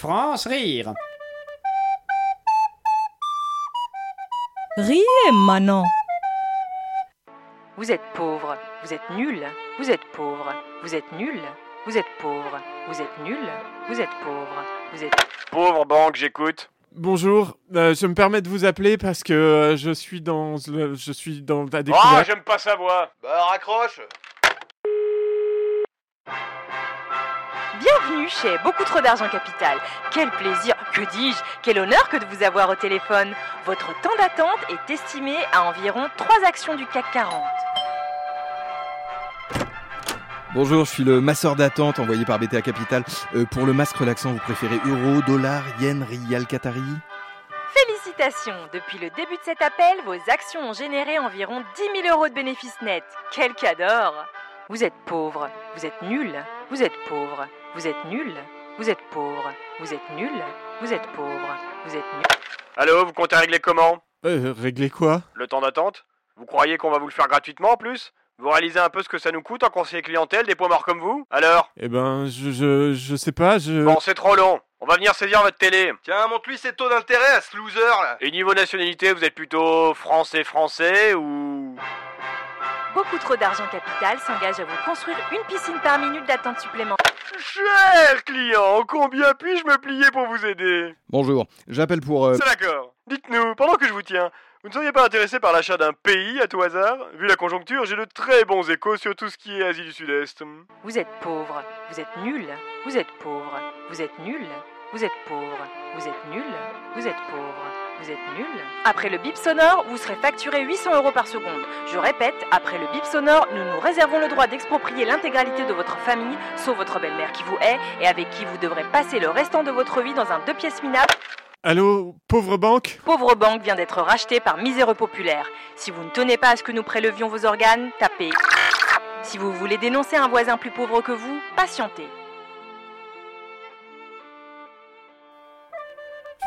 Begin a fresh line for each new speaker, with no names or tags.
France rire.
Riez, Manon.
Vous êtes pauvre, vous êtes nul, vous êtes pauvre, vous êtes nul, vous êtes pauvre, vous êtes nul, vous êtes pauvre, vous êtes...
Pauvre banque, j'écoute.
Bonjour, euh, je me permets de vous appeler parce que euh, je suis dans le- je suis dans la
Ah,
découverte.
j'aime pas sa voix.
Bah raccroche
Bienvenue chez Beaucoup trop d'argent capital. Quel plaisir, que dis-je, quel honneur que de vous avoir au téléphone. Votre temps d'attente est estimé à environ 3 actions du CAC 40.
Bonjour, je suis le masseur d'attente envoyé par BTA Capital. Euh, pour le masque relaxant, vous préférez euro, dollar, yen, rial, qatari?
Félicitations Depuis le début de cet appel, vos actions ont généré environ 10 000 euros de bénéfices nets. Quel cador Vous êtes pauvre, vous êtes nul, vous êtes pauvre, vous êtes nul, vous êtes pauvre, vous êtes nul, vous êtes pauvre, vous êtes nul.
Allô, vous comptez régler comment?
Euh, régler quoi?
Le temps d'attente? Vous croyez qu'on va vous le faire gratuitement en plus? Vous réalisez un peu ce que ça nous coûte en conseiller clientèle des points morts comme vous? Alors?
Eh ben, je, je, je sais pas, je...
Bon, c'est trop long. On va venir saisir votre télé.
Tiens, montre-lui ses taux d'intérêt à ce loser là.
Et niveau nationalité, vous êtes plutôt français-français ou...
Beaucoup trop d'argent capital s'engage à vous construire une piscine par minute d'attente supplémentaire.
Cher client, combien puis-je me plier pour vous aider?
Bonjour, j'appelle pour... euh,
C'est d'accord. Dites-nous, pendant que je vous tiens, vous ne seriez pas intéressé par l'achat d'un pays à tout hasard? Vu la conjoncture, j'ai de très bons échos sur tout ce qui est Asie du Sud-Est.
Vous êtes pauvre, vous êtes nul, vous êtes pauvre, vous êtes nul, vous êtes pauvre, vous êtes nul, vous êtes pauvre, vous êtes nul. Après le bip sonore, vous serez facturé 800 euros par seconde. Je répète, après le bip sonore, nous nous réservons le droit d'exproprier l'intégralité de votre famille, sauf votre belle-mère qui vous hait et avec qui vous devrez passer le restant de votre vie dans un deux pièces minable.
Allô, pauvre banque?
Pauvre Banque vient d'être rachetée par Miséreux Populaire. Si vous ne tenez pas à ce que nous prélevions vos organes, tapez. Si vous voulez dénoncer un voisin plus pauvre que vous, patientez.